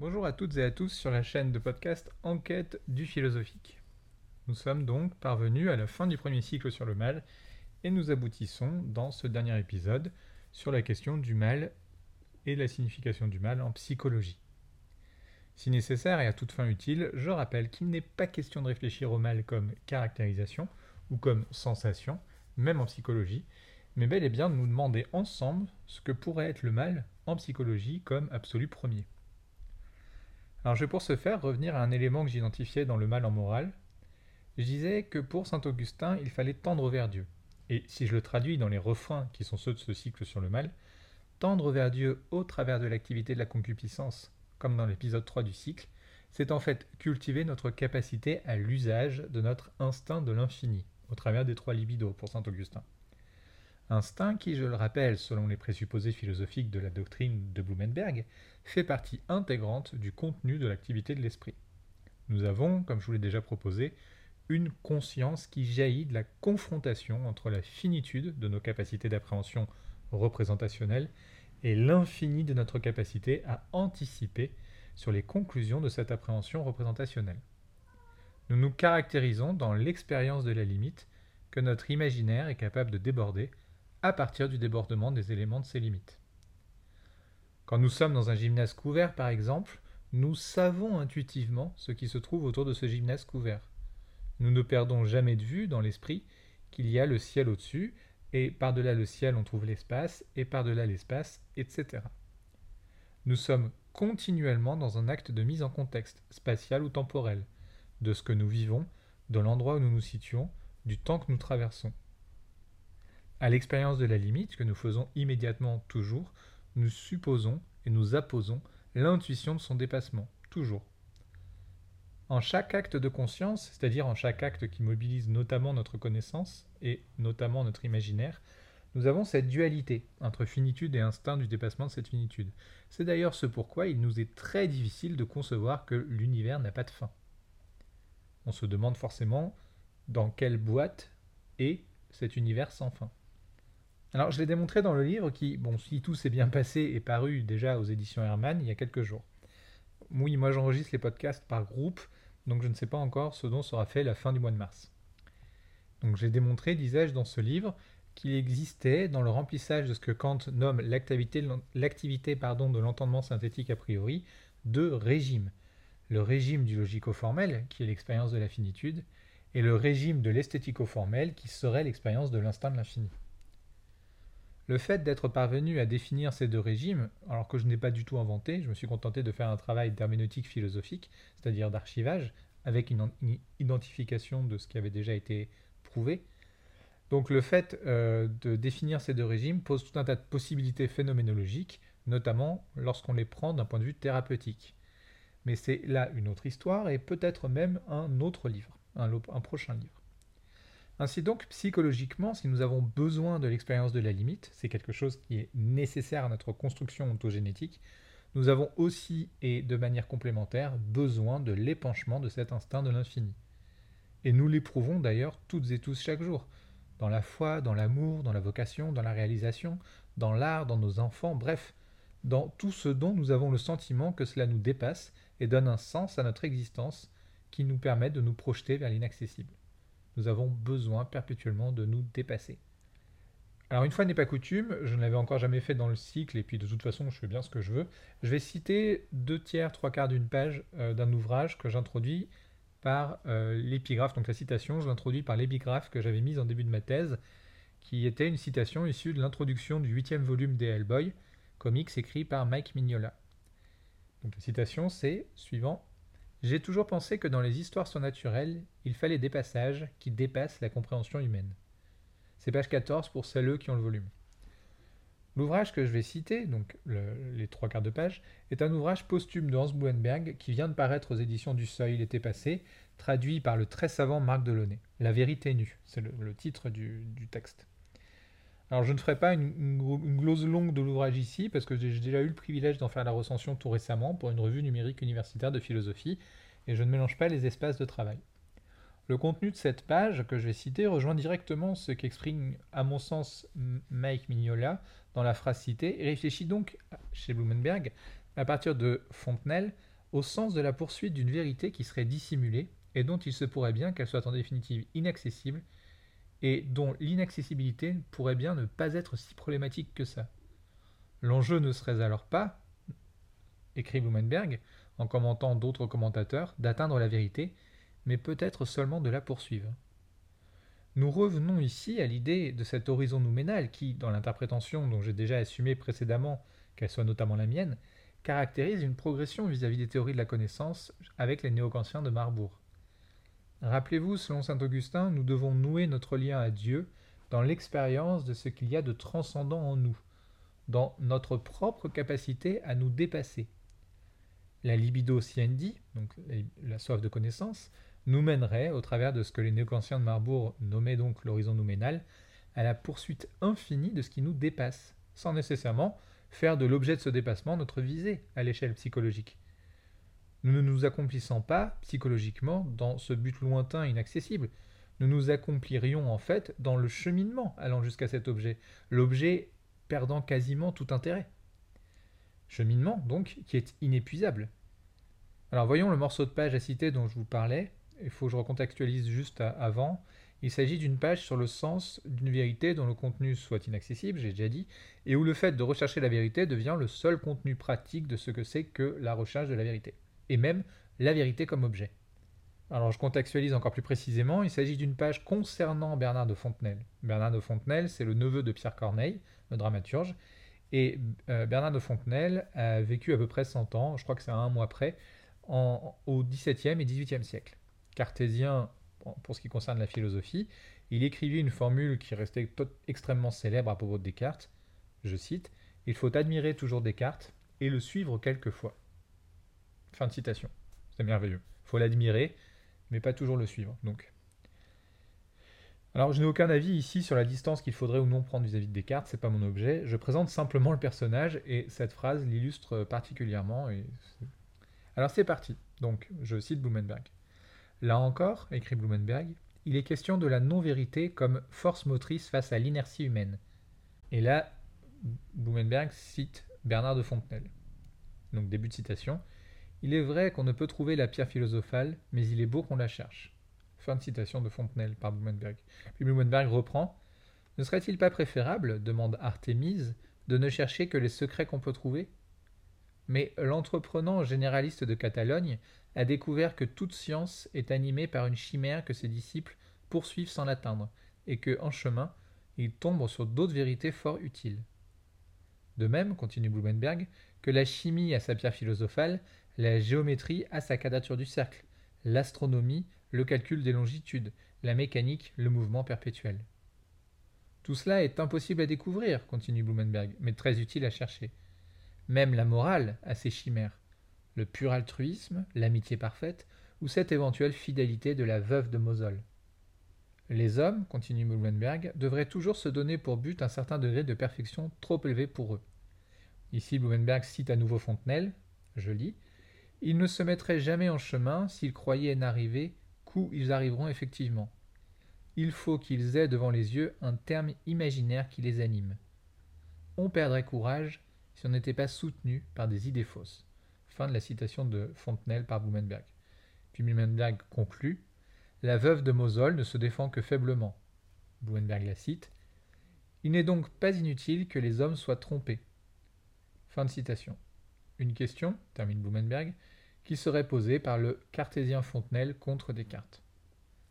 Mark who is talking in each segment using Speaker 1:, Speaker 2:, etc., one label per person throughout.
Speaker 1: Bonjour à toutes et à tous sur la chaîne de podcast Enquête du philosophique. Nous sommes donc parvenus à la fin du premier cycle sur le mal et nous aboutissons dans ce dernier épisode sur la question du mal et la signification du mal en psychologie. Si nécessaire et à toute fin utile, je rappelle qu'il n'est pas question de réfléchir au mal comme caractérisation ou comme sensation, même en psychologie, mais bel et bien de nous demander ensemble ce que pourrait être le mal en psychologie comme absolu premier. Alors je vais pour ce faire revenir à un élément que j'identifiais dans le mal en morale. Je disais que pour saint Augustin, il fallait tendre vers Dieu. Et si je le traduis dans les refrains qui sont ceux de ce cycle sur le mal, tendre vers Dieu au travers de l'activité de la concupiscence, comme dans l'épisode 3 du cycle, c'est en fait cultiver notre capacité à l'usage de notre instinct de l'infini, au travers des trois libidos pour saint Augustin. Instinct qui, je le rappelle, selon les présupposés philosophiques de la doctrine de Blumenberg, fait partie intégrante du contenu de l'activité de l'esprit. Nous avons, comme je vous l'ai déjà proposé, une conscience qui jaillit de la confrontation entre la finitude de nos capacités d'appréhension représentationnelle et l'infini de notre capacité à anticiper sur les conclusions de cette appréhension représentationnelle. Nous nous caractérisons dans l'expérience de la limite que notre imaginaire est capable de déborder à partir du débordement des éléments de ses limites. Quand nous sommes dans un gymnase couvert, par exemple, nous savons intuitivement ce qui se trouve autour de ce gymnase couvert. Nous ne perdons jamais de vue dans l'esprit qu'il y a le ciel au-dessus, et par-delà le ciel on trouve l'espace, et par-delà l'espace, etc. Nous sommes continuellement dans un acte de mise en contexte, spatial ou temporel, de ce que nous vivons, de l'endroit où nous nous situons, du temps que nous traversons. À l'expérience de la limite, que nous faisons immédiatement toujours, nous supposons et nous apposons l'intuition de son dépassement, toujours. En chaque acte de conscience, c'est-à-dire en chaque acte qui mobilise notamment notre connaissance et notamment notre imaginaire, nous avons cette dualité entre finitude et instinct du dépassement de cette finitude. C'est d'ailleurs ce pourquoi il nous est très difficile de concevoir que l'univers n'a pas de fin. On se demande forcément dans quelle boîte est cet univers sans fin. Alors, je l'ai démontré dans le livre qui, bon, si tout s'est bien passé, est paru déjà aux éditions Hermann il y a quelques jours. Oui, moi j'enregistre les podcasts par groupe, donc je ne sais pas encore ce dont sera fait la fin du mois de mars. Donc j'ai démontré, disais-je, dans ce livre, qu'il existait, dans le remplissage de ce que Kant nomme l'activité, de l'entendement synthétique a priori, deux régimes. Le régime du logico-formel, qui est l'expérience de la finitude, et le régime de l'esthético-formel, qui serait l'expérience de l'instinct de l'infini. Le fait d'être parvenu à définir ces deux régimes, alors que je n'ai pas du tout inventé, je me suis contenté de faire un travail d'herméneutique philosophique, c'est-à-dire d'archivage, avec une, identification de ce qui avait déjà été prouvé. Donc le fait euh, de définir ces deux régimes pose tout un tas de possibilités phénoménologiques, notamment lorsqu'on les prend d'un point de vue thérapeutique. Mais c'est là une autre histoire et peut-être même un autre livre, un prochain livre. Ainsi donc, psychologiquement, si nous avons besoin de l'expérience de la limite, c'est quelque chose qui est nécessaire à notre construction ontogénétique, nous avons aussi, et de manière complémentaire, besoin de l'épanchement de cet instinct de l'infini. Et nous l'éprouvons d'ailleurs toutes et tous chaque jour, dans la foi, dans l'amour, dans la vocation, dans la réalisation, dans l'art, dans nos enfants, bref, dans tout ce dont nous avons le sentiment que cela nous dépasse et donne un sens à notre existence qui nous permet de nous projeter vers l'inaccessible nous avons besoin perpétuellement de nous dépasser. Alors une fois n'est pas coutume, je ne l'avais encore jamais fait dans le cycle, et puis de toute façon je fais bien ce que je veux, je vais citer deux tiers, trois quarts d'une page euh, d'un ouvrage que j'introduis par euh, l'épigraphe, donc la citation, je l'introduis par l'épigraphe que j'avais mise en début de ma thèse, qui était une citation issue de l'introduction du huitième volume des Hellboy, comics écrit par Mike Mignola. Donc la citation c'est suivant j'ai toujours pensé que dans les histoires surnaturelles, il fallait des passages qui dépassent la compréhension humaine. C'est page 14 pour celles qui ont le volume. L'ouvrage que je vais citer, donc les trois quarts de page, est un ouvrage posthume de Hans Buenberg qui vient de paraître aux éditions du Seuil l'été passé, traduit par le très savant Marc Delaunay. La vérité nue, c'est le, titre du, texte. Alors je ne ferai pas une, glose longue de l'ouvrage ici, parce que j'ai déjà eu le privilège d'en faire la recension tout récemment pour une revue numérique universitaire de philosophie, et je ne mélange pas les espaces de travail. Le contenu de cette page que je vais citer rejoint directement ce qu'exprime, à mon sens, Mike Mignola dans la phrase citée, et réfléchit donc, chez Blumenberg, à partir de Fontenelle, au sens de la poursuite d'une vérité qui serait dissimulée et dont il se pourrait bien qu'elle soit en définitive inaccessible et dont l'inaccessibilité pourrait bien ne pas être si problématique que ça. L'enjeu ne serait alors pas, écrit Blumenberg, en commentant d'autres commentateurs, d'atteindre la vérité, mais peut-être seulement de la poursuivre. Nous revenons ici à l'idée de cet horizon nouménal qui, dans l'interprétation dont j'ai déjà assumé précédemment qu'elle soit notamment la mienne, caractérise une progression vis-à-vis des théories de la connaissance avec les néo-kantiens de Marbourg. Rappelez-vous, selon saint Augustin, nous devons nouer notre lien à Dieu dans l'expérience de ce qu'il y a de transcendant en nous, dans notre propre capacité à nous dépasser. La libido siendi, donc la soif de connaissance, nous mènerait, au travers de ce que les néocanciens de Marbourg nommaient donc l'horizon nouménal, à la poursuite infinie de ce qui nous dépasse, sans nécessairement faire de l'objet de ce dépassement notre visée à l'échelle psychologique. Nous ne nous accomplissons pas, psychologiquement, dans ce but lointain inaccessible. Nous nous accomplirions en fait dans le cheminement allant jusqu'à cet objet, l'objet perdant quasiment tout intérêt. Cheminement, donc, qui est inépuisable. Alors voyons le morceau de page à citer dont je vous parlais. Il faut que je recontextualise juste avant. Il s'agit d'une page sur le sens d'une vérité dont le contenu soit inaccessible, j'ai déjà dit, et où le fait de rechercher la vérité devient le seul contenu pratique de ce que c'est que la recherche de la vérité, et même la vérité comme objet. Alors je contextualise encore plus précisément, il s'agit d'une page concernant Bernard de Fontenelle. Bernard de Fontenelle, c'est le neveu de Pierre Corneille, le dramaturge, et euh, Bernard de Fontenelle a vécu à peu près 100 ans, je crois que c'est un mois près, au XVIIe et XVIIIe siècle. Cartésien pour ce qui concerne la philosophie, il écrivit une formule qui restait extrêmement célèbre à propos de Descartes. Je cite Il faut admirer toujours Descartes et le suivre quelquefois. Fin de citation. C'est merveilleux. Il faut l'admirer, mais pas toujours le suivre. Donc. Alors, je n'ai aucun avis ici sur la distance qu'il faudrait ou non prendre vis-à-vis de Descartes, c'est pas mon objet. Je présente simplement le personnage et cette phrase l'illustre particulièrement. Alors, c'est parti. Donc, je cite Blumenberg. Là encore, écrit Blumenberg, il est question de la non-vérité comme force motrice face à l'inertie humaine. Et là, Blumenberg cite Bernard de Fontenelle. Donc début de citation. Il est vrai qu'on ne peut trouver la pierre philosophale, mais il est beau qu'on la cherche. Fin de citation de Fontenelle par Blumenberg. Puis Blumenberg reprend. Ne serait-il pas préférable, demande Artémise, de ne chercher que les secrets qu'on peut trouver? Mais l'entreprenant généraliste de Catalogne a découvert que toute science est animée par une chimère que ses disciples poursuivent sans l'atteindre, et que, en chemin, ils tombent sur d'autres vérités fort utiles. De même, continue Blumenberg, que la chimie a sa pierre philosophale, la géométrie a sa quadrature du cercle, l'astronomie le calcul des longitudes, la mécanique le mouvement perpétuel. Tout cela est impossible à découvrir, continue Blumenberg, mais très utile à chercher. Même la morale a ses chimères le pur altruisme, l'amitié parfaite, ou cette éventuelle fidélité de la veuve de Mosol. Les hommes, continue Blumenberg, devraient toujours se donner pour but un certain degré de perfection trop élevé pour eux. Ici, Blumenberg cite à nouveau Fontenelle, je lis, Ils ne se mettraient jamais en chemin s'ils croyaient n'arriver qu'où ils arriveront effectivement. Il faut qu'ils aient devant les yeux un terme imaginaire qui les anime. On perdrait courage si on n'était pas soutenu par des idées fausses. Fin de la citation de Fontenelle par Blumenberg. Puis Blumenberg conclut La veuve de Mosol ne se défend que faiblement. Blumenberg la cite Il n'est donc pas inutile que les hommes soient trompés. Fin de citation. Une question, termine Blumenberg, qui serait posée par le cartésien Fontenelle contre Descartes.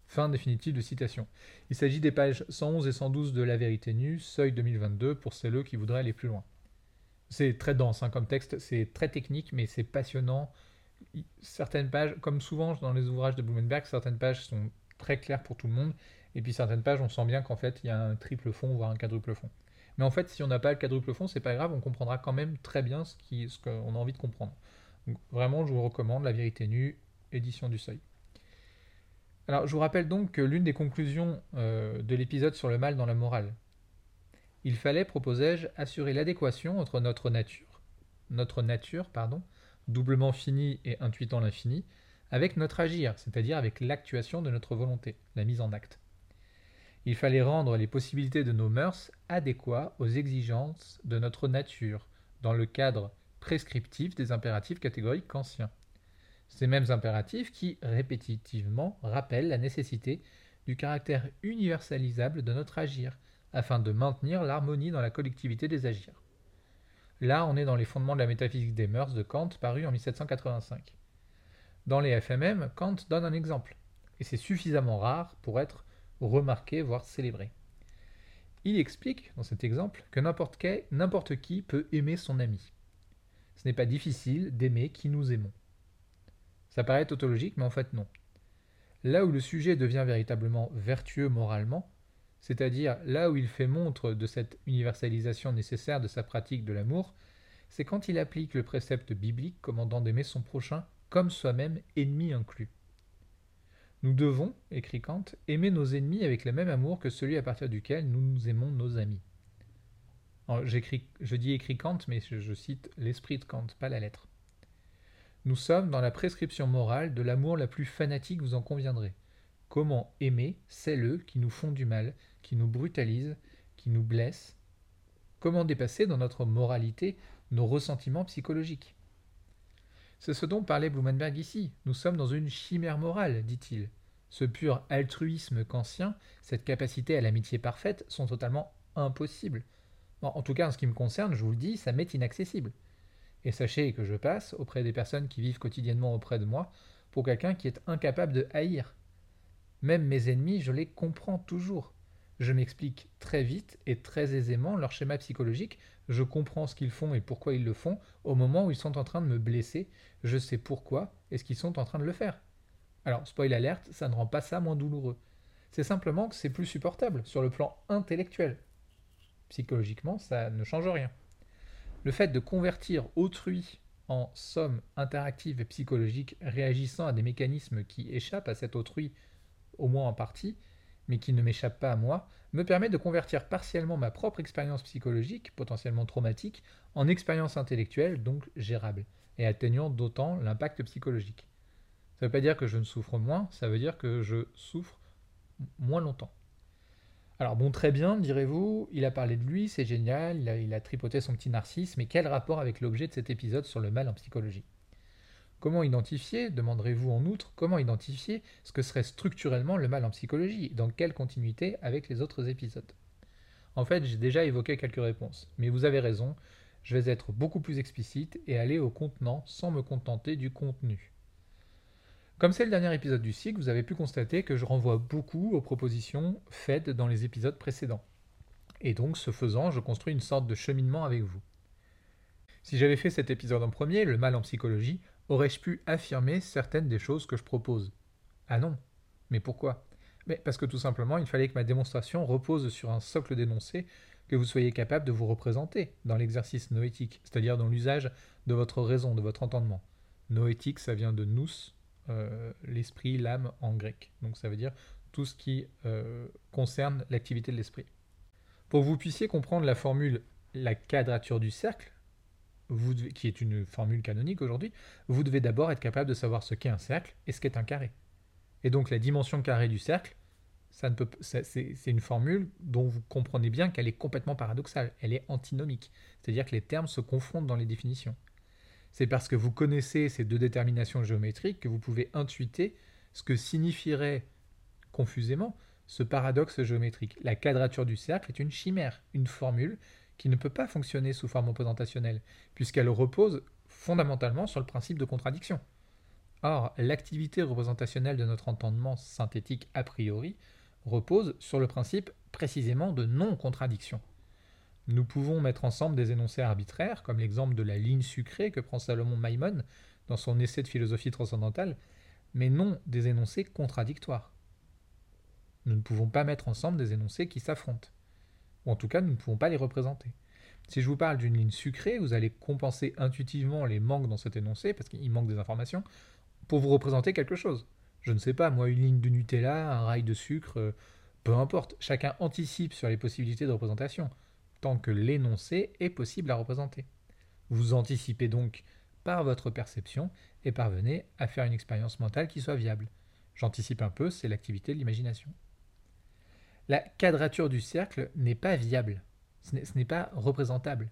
Speaker 1: Fin définitive de citation. Il s'agit des pages 111 et 112 de La vérité nue, seuil 2022, pour celles qui voudraient aller plus loin. C'est très dense hein, comme texte, c'est très technique, mais c'est passionnant. Certaines pages, comme souvent dans les ouvrages de Blumenberg, certaines pages sont très claires pour tout le monde, et puis certaines pages, on sent bien qu'en fait, il y a un triple fond, voire un quadruple fond. Mais en fait, si on n'a pas le quadruple fond, c'est pas grave, on comprendra quand même très bien ce qu'on a envie de comprendre. Donc, vraiment, je vous recommande La vérité nue, édition du seuil. Alors, je vous rappelle donc que l'une des conclusions euh, de l'épisode sur le mal dans la morale, il fallait, proposai-je, assurer l'adéquation entre notre nature, notre nature, pardon, doublement finie et intuitant l'infini, avec notre agir, c'est-à-dire avec l'actuation de notre volonté, la mise en acte. Il fallait rendre les possibilités de nos mœurs adéquats aux exigences de notre nature, dans le cadre prescriptif des impératifs catégoriques kantiens. Ces mêmes impératifs qui, répétitivement, rappellent la nécessité du caractère universalisable de notre agir, afin de maintenir l'harmonie dans la collectivité des agirs. Là, on est dans les fondements de la métaphysique des mœurs de Kant, paru en 1785. Dans les FMM, Kant donne un exemple, et c'est suffisamment rare pour être remarqué, voire célébré. Il explique, dans cet exemple, que n'importe qui peut aimer son ami. Ce n'est pas difficile d'aimer qui nous aimons. Ça paraît tautologique, mais en fait non. Là où le sujet devient véritablement vertueux moralement, c'est-à-dire là où il fait montre de cette universalisation nécessaire de sa pratique de l'amour, c'est quand il applique le précepte biblique commandant d'aimer son prochain comme soi-même, ennemi inclus. Nous devons, écrit Kant, aimer nos ennemis avec le même amour que celui à partir duquel nous nous aimons nos amis. je dis écrit Kant, mais je cite l'esprit de Kant, pas la lettre. Nous sommes dans la prescription morale de l'amour la plus fanatique, vous en conviendrez. Comment aimer celles qui nous font du mal, qui nous brutalisent, qui nous blessent Comment dépasser dans notre moralité nos ressentiments psychologiques? C'est ce dont parlait Blumenberg ici. Nous sommes dans une chimère morale, dit-il. Ce pur altruisme kantien, cette capacité à l'amitié parfaite, sont totalement impossibles. en tout cas, en ce qui me concerne, je vous le dis, ça m'est inaccessible. Et sachez que je passe, auprès des personnes qui vivent quotidiennement auprès de moi, pour quelqu'un qui est incapable de haïr. Même mes ennemis, je les comprends toujours. Je m'explique très vite et très aisément leur schéma psychologique, je comprends ce qu'ils font et pourquoi ils le font, au moment où ils sont en train de me blesser, je sais pourquoi et ce qu'ils sont en train de le faire. Alors, spoil alerte, ça ne rend pas ça moins douloureux. C'est simplement que c'est plus supportable sur le plan intellectuel. Psychologiquement, ça ne change rien. Le fait de convertir autrui en somme interactive et psychologique réagissant à des mécanismes qui échappent à cet autrui, au moins en partie, mais qui ne m'échappent pas à moi, me permet de convertir partiellement ma propre expérience psychologique, potentiellement traumatique, en expérience intellectuelle, donc gérable, et atteignant d'autant l'impact psychologique. Ça ne veut pas dire que je ne souffre moins, ça veut dire que je souffre moins longtemps. Alors bon, très bien, direz-vous, il a parlé de lui, c'est génial, il a, tripoté son petit narcisse, mais quel rapport avec l'objet de cet épisode sur le mal en psychologie? Comment identifier, demanderez-vous en outre, comment identifier ce que serait structurellement le mal en psychologie? Dans quelle continuité avec les autres épisodes? En fait, j'ai déjà évoqué quelques réponses, mais vous avez raison, je vais être beaucoup plus explicite et aller au contenant sans me contenter du contenu. Comme c'est le dernier épisode du cycle, vous avez pu constater que je renvoie beaucoup aux propositions faites dans les épisodes précédents. Et donc, ce faisant, je construis une sorte de cheminement avec vous. Si j'avais fait cet épisode en premier, le mal en psychologie, aurais-je pu affirmer certaines des choses que je propose? Ah non. Mais pourquoi? Parce que tout simplement, il fallait que ma démonstration repose sur un socle d'énoncé que vous soyez capable de vous représenter dans l'exercice noétique, c'est-à-dire dans l'usage de votre raison, de votre entendement. Noétique, ça vient de nous, euh, l'esprit, l'âme en grec. Donc ça veut dire tout ce qui euh, concerne l'activité de l'esprit. Pour que vous puissiez comprendre la formule la quadrature du cercle, qui est une formule canonique aujourd'hui, vous devez d'abord être capable de savoir ce qu'est un cercle et ce qu'est un carré. Et donc la dimension carrée du cercle, c'est, une formule dont vous comprenez bien qu'elle est complètement paradoxale, elle est antinomique, c'est-à-dire que les termes se confondent dans les définitions. C'est parce que vous connaissez ces deux déterminations géométriques que vous pouvez intuiter ce que signifierait confusément ce paradoxe géométrique. La quadrature du cercle est une chimère, une formule qui ne peut pas fonctionner sous forme représentationnelle, puisqu'elle repose fondamentalement sur le principe de contradiction. Or, l'activité représentationnelle de notre entendement synthétique a priori repose sur le principe précisément de non-contradiction. Nous pouvons mettre ensemble des énoncés arbitraires, comme l'exemple de la ligne sucrée que prend Salomon Maimon dans son essai de philosophie transcendantale, mais non des énoncés contradictoires. Nous ne pouvons pas mettre ensemble des énoncés qui s'affrontent. En tout cas, nous ne pouvons pas les représenter. Si je vous parle d'une ligne sucrée, vous allez compenser intuitivement les manques dans cet énoncé, parce qu'il manque des informations, pour vous représenter quelque chose. Je ne sais pas, moi, une ligne de Nutella, un rail de sucre, euh, peu importe. Chacun anticipe sur les possibilités de représentation tant que l'énoncé est possible à représenter. Vous anticipez donc par votre perception et parvenez à faire une expérience mentale qui soit viable. J'anticipe un peu, c'est l'activité de l'imagination. La quadrature du cercle n'est pas viable, ce n'est pas représentable.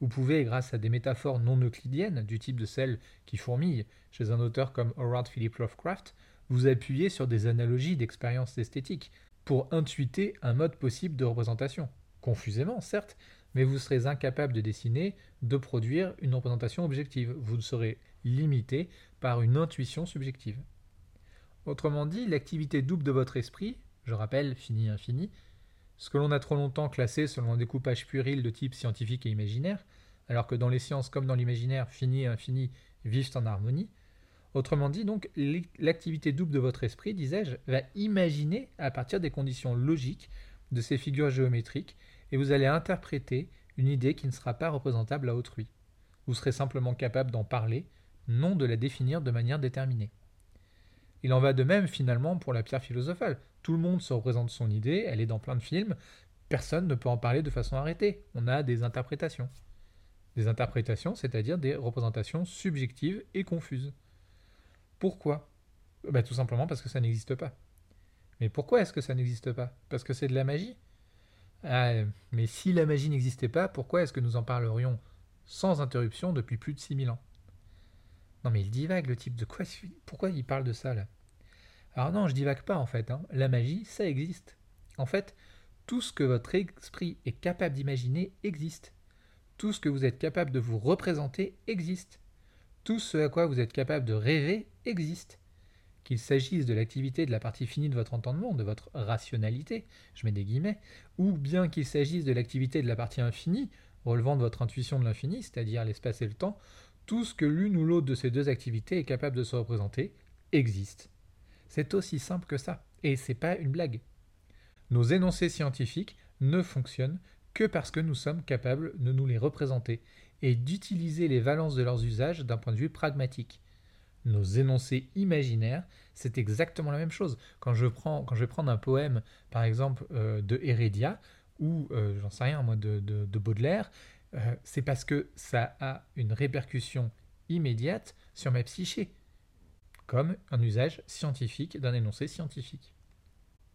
Speaker 1: Vous pouvez, grâce à des métaphores non euclidiennes, du type de celles qui fourmillent chez un auteur comme Howard Philip Lovecraft, vous appuyer sur des analogies d'expériences esthétiques pour intuiter un mode possible de représentation. Confusément, certes, mais vous serez incapable de dessiner, de produire une représentation objective. Vous serez limité par une intuition subjective. Autrement dit, l'activité double de votre esprit, je rappelle, fini, infini, ce que l'on a trop longtemps classé selon un découpage puéril de type scientifique et imaginaire, alors que dans les sciences comme dans l'imaginaire, fini et infini vivent en harmonie. Autrement dit, donc, l'activité double de votre esprit, disais-je, va imaginer à partir des conditions logiques de ces figures géométriques, et vous allez interpréter une idée qui ne sera pas représentable à autrui. Vous serez simplement capable d'en parler, non de la définir de manière déterminée. Il en va de même finalement pour la pierre philosophale. Tout le monde se représente son idée, elle est dans plein de films, personne ne peut en parler de façon arrêtée. On a des interprétations. Des interprétations, c'est-à-dire des représentations subjectives et confuses. Pourquoi? Bah, Tout simplement parce que ça n'existe pas. Mais pourquoi est-ce que ça n'existe pas? Parce que c'est de la magie? Ah, Mais si la magie n'existait pas, pourquoi est-ce que nous en parlerions sans interruption depuis plus de 6000 ans? Non mais il divague le type de quoi Pourquoi il parle de ça là? Alors non, je divague pas en fait. Hein. La magie, ça existe. En fait, tout ce que votre esprit est capable d'imaginer existe. Tout ce que vous êtes capable de vous représenter existe. Tout ce à quoi vous êtes capable de rêver existe. Qu'il s'agisse de l'activité de la partie finie de votre entendement, de votre rationalité, je mets des guillemets, ou bien qu'il s'agisse de l'activité de la partie infinie, relevant de votre intuition de l'infini, c'est-à-dire l'espace et le temps, tout ce que l'une ou l'autre de ces deux activités est capable de se représenter existe. C'est aussi simple que ça, et c'est pas une blague. Nos énoncés scientifiques ne fonctionnent que parce que nous sommes capables de nous les représenter et d'utiliser les valences de leurs usages d'un point de vue pragmatique. Nos énoncés imaginaires, c'est exactement la même chose. Quand je, prends, vais prendre un poème, par exemple, euh, de Heredia, ou euh, j'en sais rien, moi, de, de, Baudelaire, euh, c'est parce que ça a une répercussion immédiate sur ma psyché, comme un usage scientifique d'un énoncé scientifique.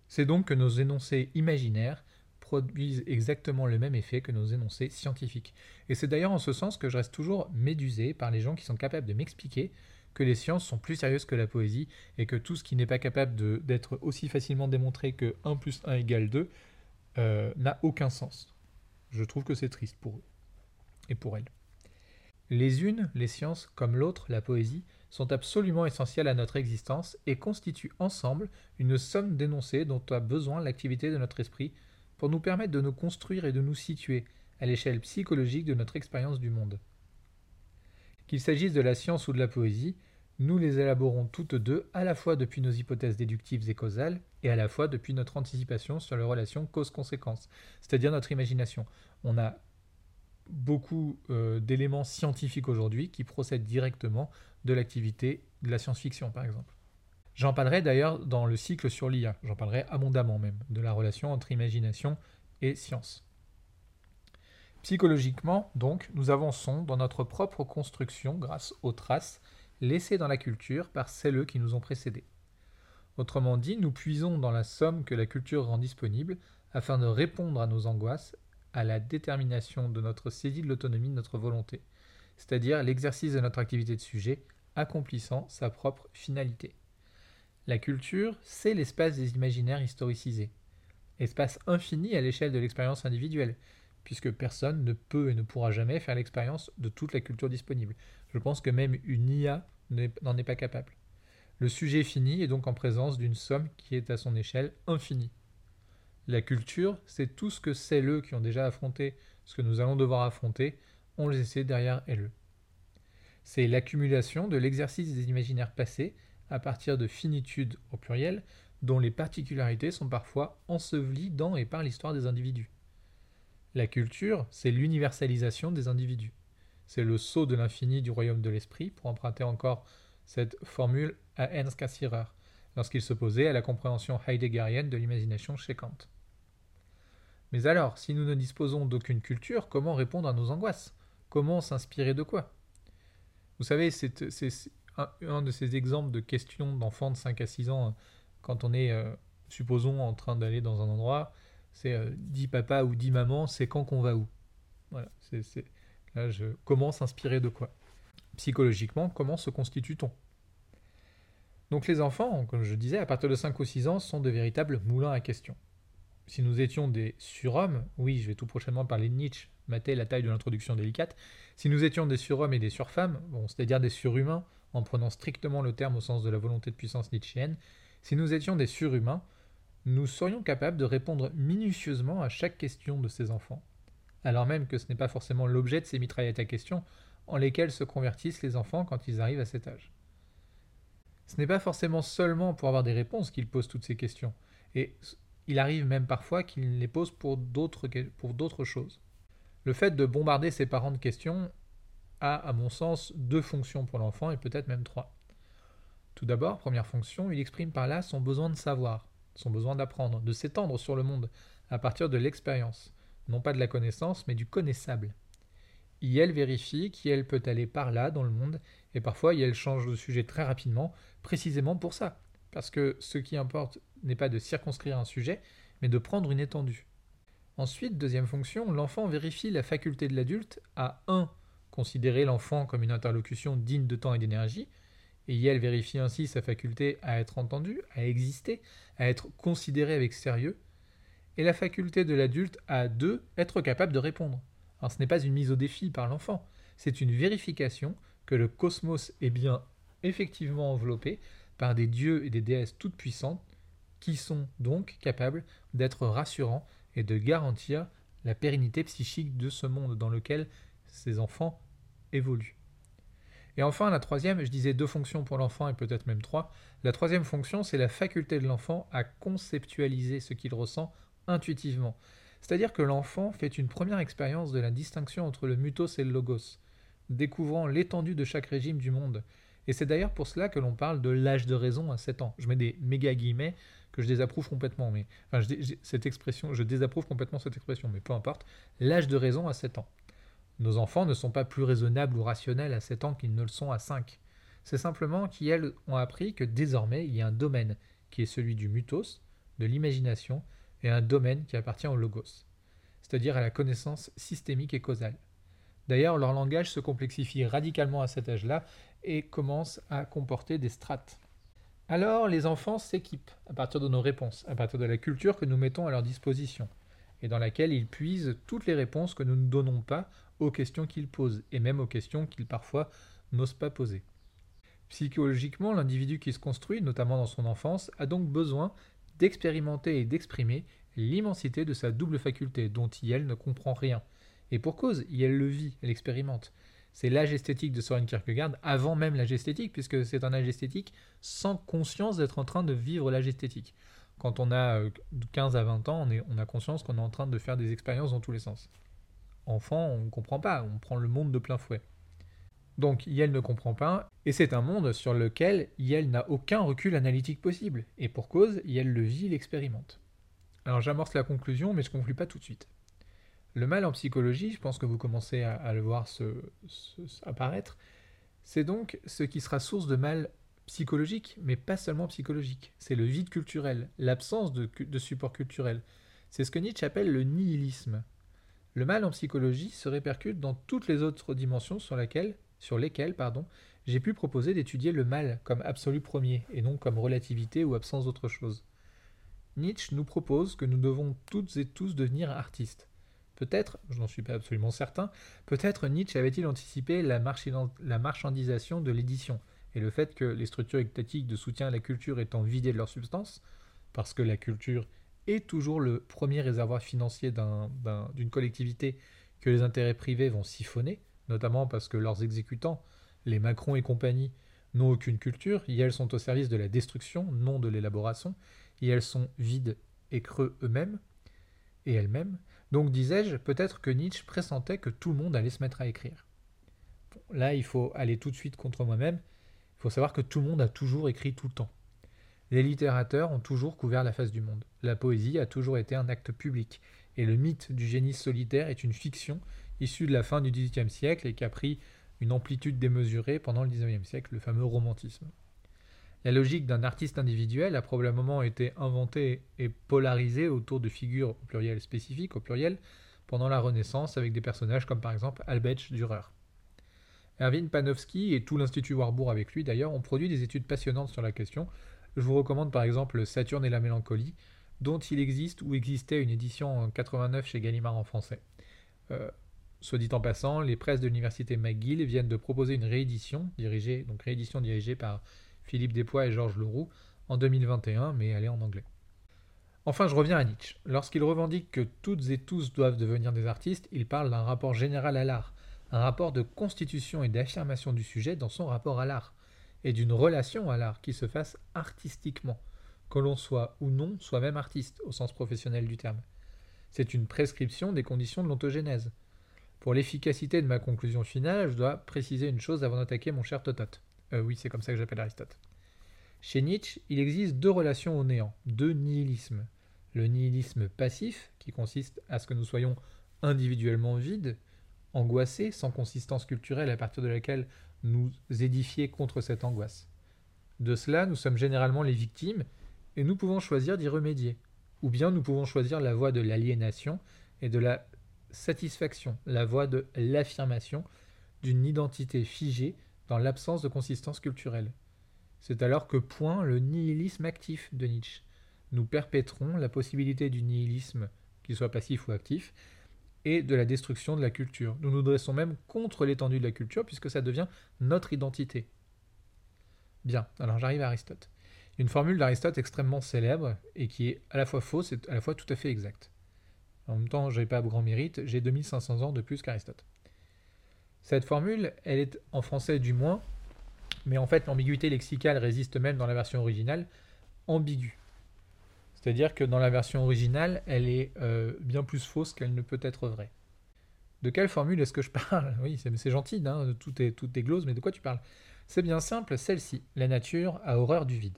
Speaker 1: C'est donc que nos énoncés imaginaires produisent exactement le même effet que nos énoncés scientifiques. Et c'est d'ailleurs en ce sens que je reste toujours médusé par les gens qui sont capables de m'expliquer que les sciences sont plus sérieuses que la poésie et que tout ce qui n'est pas capable d'être aussi facilement démontré que 1 plus 1 égale 2 euh, n'a aucun sens. Je trouve que c'est triste pour eux et pour elles. Les unes, les sciences, comme l'autre, la poésie, sont absolument essentielles à notre existence et constituent ensemble une somme d'énoncés dont a besoin l'activité de notre esprit pour nous permettre de nous construire et de nous situer à l'échelle psychologique de notre expérience du monde. Qu'il s'agisse de la science ou de la poésie, nous les élaborons toutes deux à la fois depuis nos hypothèses déductives et causales et à la fois depuis notre anticipation sur les relations cause-conséquence, c'est-à-dire notre imagination. On a beaucoup euh, d'éléments scientifiques aujourd'hui qui procèdent directement de l'activité de la science-fiction, par exemple. J'en parlerai d'ailleurs dans le cycle sur l'IA, j'en parlerai abondamment même, de la relation entre imagination et science. Psychologiquement, donc, nous avançons dans notre propre construction grâce aux traces laissées dans la culture par celles qui nous ont précédés. Autrement dit, nous puisons dans la somme que la culture rend disponible afin de répondre à nos angoisses, à la détermination de notre saisie de l'autonomie de notre volonté, c'est-à-dire l'exercice de notre activité de sujet accomplissant sa propre finalité. La culture, c'est l'espace des imaginaires historicisés. Espace infini à l'échelle de l'expérience individuelle, puisque personne ne peut et ne pourra jamais faire l'expérience de toute la culture disponible. Je pense que même une IA n'en est pas capable. Le sujet fini est donc en présence d'une somme qui est à son échelle infinie. La culture, c'est tout ce que celles qui ont déjà affronté ce que nous allons devoir affronter ont laissé derrière elles. C'est l'accumulation de l'exercice des imaginaires passés à partir de finitudes au pluriel, dont les particularités sont parfois ensevelies dans et par l'histoire des individus. La culture, c'est l'universalisation des individus. C'est le saut de l'infini du royaume de l'esprit, pour emprunter encore cette formule à Ernst Cassirer, lorsqu'il s'opposait à la compréhension heideggerienne de l'imagination chez Kant. Mais alors, si nous ne disposons d'aucune culture, comment répondre à nos angoisses? Comment s'inspirer de quoi? Vous savez, c'est un, de ces exemples de questions d'enfants de 5 à 6 ans, quand on est, euh, supposons, en train d'aller dans un endroit, c'est euh, dit papa ou dit maman, c'est quand qu'on va où? Voilà, c'est comment s'inspirer de quoi? Psychologiquement, comment se constitue-t-on? Donc les enfants, comme je disais, à partir de 5 ou 6 ans, sont de véritables moulins à questions. Si nous étions des surhommes, oui, je vais tout prochainement parler de Nietzsche, mater la taille de l'introduction délicate, si nous étions des surhommes et des surfemmes, bon, c'est-à-dire des surhumains, en prenant strictement le terme au sens de la volonté de puissance nietzschéenne, si nous étions des surhumains, nous serions capables de répondre minutieusement à chaque question de ces enfants, alors même que ce n'est pas forcément l'objet de ces mitraillettes à questions en lesquelles se convertissent les enfants quand ils arrivent à cet âge. Ce n'est pas forcément seulement pour avoir des réponses qu'ils posent toutes ces questions, et il arrive même parfois qu'ils les posent pour d'autres choses. Le fait de bombarder ses parents de questions a, à mon sens, deux fonctions pour l'enfant et peut-être même trois. Tout d'abord, première fonction, il exprime par là son besoin de savoir, son besoin d'apprendre, de s'étendre sur le monde à partir de l'expérience, non pas de la connaissance, mais du connaissable. elle vérifie qu'elle peut aller par là dans le monde, et parfois elle change de sujet très rapidement, précisément pour ça, parce que ce qui importe n'est pas de circonscrire un sujet, mais de prendre une étendue. Ensuite, deuxième fonction, l'enfant vérifie la faculté de l'adulte à 1. considérer l'enfant comme une interlocution digne de temps et d'énergie, et elle vérifie ainsi sa faculté à être entendu, à exister, à être considéré avec sérieux, et la faculté de l'adulte à 2. être capable de répondre. Alors ce n'est pas une mise au défi par l'enfant, c'est une vérification que le cosmos est bien effectivement enveloppé par des dieux et des déesses toutes puissantes qui sont donc capables d'être rassurants et de garantir la pérennité psychique de ce monde dans lequel ces enfants évoluent. Et enfin, la troisième, je disais deux fonctions pour l'enfant et peut-être même trois. La troisième fonction, c'est la faculté de l'enfant à conceptualiser ce qu'il ressent intuitivement. C'est-à-dire que l'enfant fait une première expérience de la distinction entre le mutos et le logos, découvrant l'étendue de chaque régime du monde. Et c'est d'ailleurs pour cela que l'on parle de l'âge de raison à 7 ans. Je mets des méga guillemets que je désapprouve complètement. Mais, enfin, cette expression, je désapprouve complètement cette expression, mais peu importe. L'âge de raison à 7 ans. Nos enfants ne sont pas plus raisonnables ou rationnels à 7 ans qu'ils ne le sont à 5. C'est simplement qu'ils ont appris que désormais il y a un domaine qui est celui du mutos, de l'imagination, et un domaine qui appartient au logos, c'est-à-dire à la connaissance systémique et causale. D'ailleurs, leur langage se complexifie radicalement à cet âge-là et commence à comporter des strates. Alors les enfants s'équipent à partir de nos réponses, à partir de la culture que nous mettons à leur disposition, et dans laquelle ils puisent toutes les réponses que nous ne donnons pas aux questions qu'ils posent, et même aux questions qu'ils parfois n'osent pas poser. Psychologiquement, l'individu qui se construit, notamment dans son enfance, a donc besoin d'expérimenter et d'exprimer l'immensité de sa double faculté, dont il ne comprend rien. Et pour cause, il le vit, elle l'expérimente. C'est l'âge esthétique de Soren Kierkegaard avant même l'âge esthétique, puisque c'est un âge esthétique sans conscience d'être en train de vivre l'âge esthétique. Quand on a 15 euh, à 20 ans, on, a conscience qu'on est en train de faire des expériences dans tous les sens. Enfant, on ne comprend pas, on prend le monde de plein fouet. Donc Yel ne comprend pas, et c'est un monde sur lequel Yel n'a aucun recul analytique possible, et pour cause, Yel le vit, l'expérimente. Alors j'amorce la conclusion, mais je ne conclue pas tout de suite. Le mal en psychologie, je pense que vous commencez à, le voir apparaître, c'est donc ce qui sera source de mal psychologique, mais pas seulement psychologique. C'est le vide culturel, l'absence de, support culturel. C'est ce que Nietzsche appelle le nihilisme. Le mal en psychologie se répercute dans toutes les autres dimensions sur, sur lesquelles pardon, j'ai pu proposer d'étudier le mal comme absolu premier et non comme relativité ou absence d'autre chose. Nietzsche nous propose que nous devons toutes et tous devenir artistes. Peut-être, je n'en suis pas absolument certain, peut-être Nietzsche avait-il anticipé la, marchandisation de l'édition et le fait que les structures étatiques de soutien à la culture étant vidées de leur substance, parce que la culture est toujours le premier réservoir financier d'une collectivité que les intérêts privés vont siphonner, notamment parce que leurs exécutants, les Macron et compagnie, n'ont aucune culture, et elles sont au service de la destruction, non de l'élaboration, et elles sont vides et creux eux-mêmes, et elles-mêmes, donc disais-je, peut-être que Nietzsche pressentait que tout le monde allait se mettre à écrire. là, il faut aller tout de suite contre moi-même. Il faut savoir que tout le monde a toujours écrit tout le temps. Les littérateurs ont toujours couvert la face du monde. La poésie a toujours été un acte public. Et le mythe du génie solitaire est une fiction issue de la fin du XVIIIe siècle et qui a pris une amplitude démesurée pendant le XIXe siècle, le fameux romantisme. La logique d'un artiste individuel a probablement été inventée et polarisée autour de figures au pluriel spécifiques, au pluriel, pendant la Renaissance avec des personnages comme par exemple Albrecht Dürer. Erwin Panofsky et tout l'Institut Warburg avec lui d'ailleurs ont produit des études passionnantes sur la question. Je vous recommande par exemple Saturne et la mélancolie, dont il existe ou existait une édition en 89 chez Gallimard en français. Euh, soit dit en passant, les presses de l'université McGill viennent de proposer une réédition, dirigée, donc réédition dirigée par Philippe Despois et Georges Leroux, en 2021, mais elle est en anglais. Enfin, je reviens à Nietzsche. Lorsqu'il revendique que toutes et tous doivent devenir des artistes, il parle d'un rapport général à l'art, un rapport de constitution et d'affirmation du sujet dans son rapport à l'art, et d'une relation à l'art qui se fasse artistiquement, que l'on soit ou non soi-même artiste au sens professionnel du terme. C'est une prescription des conditions de l'ontogénèse. Pour l'efficacité de ma conclusion finale, je dois préciser une chose avant d'attaquer mon cher Totot. Euh, oui, c'est comme ça que j'appelle Aristote. Chez Nietzsche, il existe deux relations au néant, deux nihilismes. Le nihilisme passif, qui consiste à ce que nous soyons individuellement vides, angoissés, sans consistance culturelle à partir de laquelle nous édifier contre cette angoisse. De cela, nous sommes généralement les victimes, et nous pouvons choisir d'y remédier. Ou bien nous pouvons choisir la voie de l'aliénation et de la satisfaction, la voie de l'affirmation d'une identité figée dans l'absence de consistance culturelle. C'est alors que point le nihilisme actif de Nietzsche. Nous perpétrons la possibilité du nihilisme, qu'il soit passif ou actif, et de la destruction de la culture. Nous nous dressons même contre l'étendue de la culture puisque ça devient notre identité. Bien, alors j'arrive à Aristote. Une formule d'Aristote extrêmement célèbre et qui est à la fois fausse et à la fois tout à fait exacte. En même temps, je n'ai pas grand mérite, j'ai 2500 ans de plus qu'Aristote. Cette formule, elle est en français du moins, mais en fait l'ambiguïté lexicale résiste même dans la version originale, ambiguë. C'est-à-dire que dans la version originale, elle est euh, bien plus fausse qu'elle ne peut être vraie. De quelle formule est-ce que je parle? Oui, c'est gentil, hein, tout, est, tout est glose, mais de quoi tu parles? C'est bien simple, celle-ci. La nature a horreur du vide.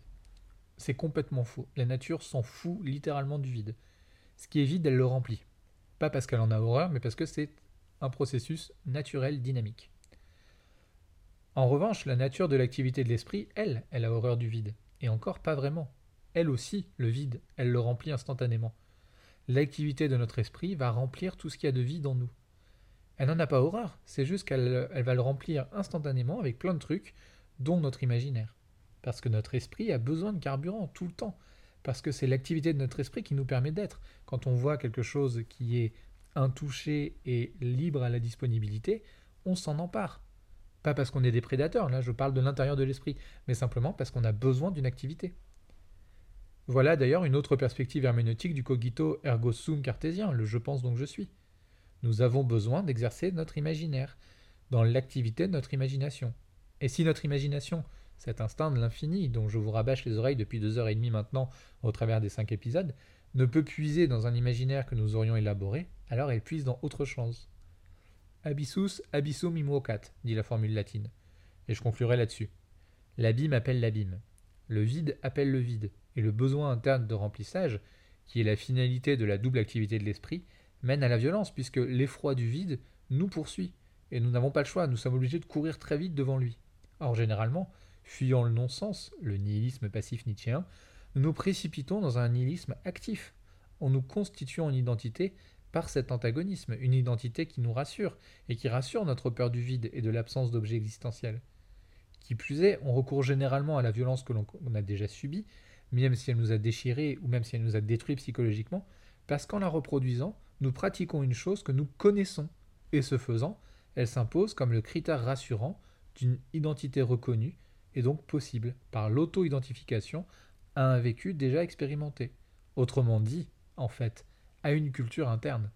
Speaker 1: C'est complètement faux. La nature s'en fout littéralement du vide. Ce qui est vide, elle le remplit. Pas parce qu'elle en a horreur, mais parce que c'est un processus naturel dynamique. En revanche, la nature de l'activité de l'esprit, elle, elle a horreur du vide. Et encore pas vraiment. Elle aussi, le vide, elle le remplit instantanément. L'activité de notre esprit va remplir tout ce qu'il y a de vide en nous. Elle n'en a pas horreur, c'est juste qu'elle elle va le remplir instantanément avec plein de trucs, dont notre imaginaire. Parce que notre esprit a besoin de carburant tout le temps. Parce que c'est l'activité de notre esprit qui nous permet d'être. Quand on voit quelque chose qui est intouché et libre à la disponibilité, on s'en empare. Pas parce qu'on est des prédateurs, là je parle de l'intérieur de l'esprit, mais simplement parce qu'on a besoin d'une activité. Voilà d'ailleurs une autre perspective herméneutique du cogito ergo sum cartésien, le je pense donc je suis. Nous avons besoin d'exercer notre imaginaire, dans l'activité de notre imagination. Et si notre imagination, cet instinct de l'infini dont je vous rabâche les oreilles depuis deux heures et demie maintenant au travers des cinq épisodes, ne peut puiser dans un imaginaire que nous aurions élaboré, alors elle puise dans autre chose. Abyssus abyssum imvocat, dit la formule latine. Et je conclurai là-dessus. L'abîme appelle l'abîme. Le vide appelle le vide. Et le besoin interne de remplissage, qui est la finalité de la double activité de l'esprit, mène à la violence, puisque l'effroi du vide nous poursuit. Et nous n'avons pas le choix, nous sommes obligés de courir très vite devant lui. Or, généralement, fuyant le non-sens, le nihilisme passif nietzschéen, nous nous précipitons dans un nihilisme actif, en nous constituant une identité par cet antagonisme, une identité qui nous rassure, et qui rassure notre peur du vide et de l'absence d'objet existentiel. Qui plus est, on recourt généralement à la violence que l'on a déjà subie, même si elle nous a déchirés ou même si elle nous a détruits psychologiquement, parce qu'en la reproduisant, nous pratiquons une chose que nous connaissons, et ce faisant, elle s'impose comme le critère rassurant d'une identité reconnue et donc possible par l'auto-identification à un vécu déjà expérimenté. Autrement dit, en fait, à une culture interne.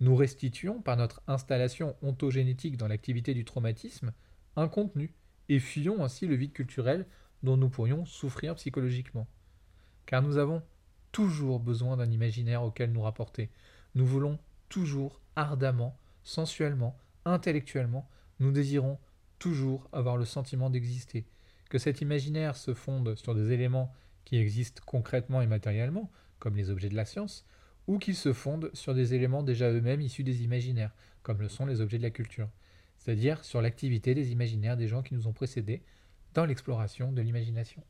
Speaker 1: Nous restituons, par notre installation ontogénétique dans l'activité du traumatisme, un contenu, et fuyons ainsi le vide culturel dont nous pourrions souffrir psychologiquement. Car nous avons toujours besoin d'un imaginaire auquel nous rapporter. Nous voulons toujours, ardemment, sensuellement, intellectuellement, nous désirons toujours avoir le sentiment d'exister. Que cet imaginaire se fonde sur des éléments qui existent concrètement et matériellement, comme les objets de la science, ou qu'ils se fondent sur des éléments déjà eux-mêmes issus des imaginaires, comme le sont les objets de la culture, c'est-à-dire sur l'activité des imaginaires des gens qui nous ont précédés dans l'exploration de l'imagination.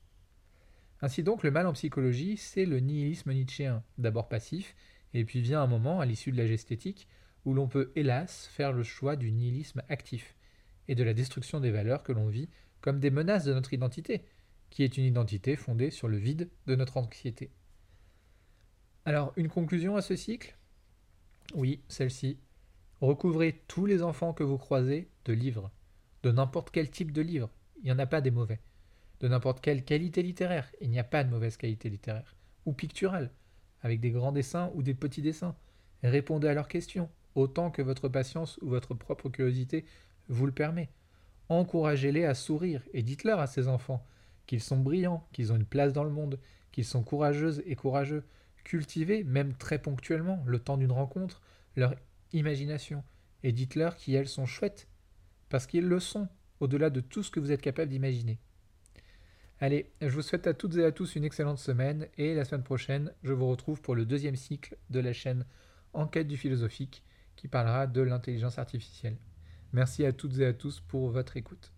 Speaker 1: Ainsi donc, le mal en psychologie, c'est le nihilisme nietzschéen, d'abord passif, Et puis vient un moment, à l'issue de l'âge esthétique, où l'on peut hélas faire le choix du nihilisme actif et de la destruction des valeurs que l'on vit comme des menaces de notre identité, qui est une identité fondée sur le vide de notre anxiété. Alors, une conclusion à ce cycle? Oui, celle-ci. Recouvrez tous les enfants que vous croisez de livres, de n'importe quel type de livre, il n'y en a pas des mauvais, de n'importe quelle qualité littéraire, il n'y a pas de mauvaise qualité littéraire, ou picturale, avec des grands dessins ou des petits dessins. Répondez à leurs questions, autant que votre patience ou votre propre curiosité vous le permet. Encouragez-les à sourire et dites-leur à ces enfants qu'ils sont brillants, qu'ils ont une place dans le monde, qu'ils sont courageuses et courageux. Cultivez, même très ponctuellement, le temps d'une rencontre, leur imagination, et dites-leur qu'elles sont chouettes, parce qu'ils le sont, au-delà de tout ce que vous êtes capable d'imaginer. Allez, je vous souhaite à toutes et à tous une excellente semaine, et la semaine prochaine, je vous retrouve pour le deuxième cycle de la chaîne Enquête du philosophique, qui parlera de l'intelligence artificielle. Merci à toutes et à tous pour votre écoute.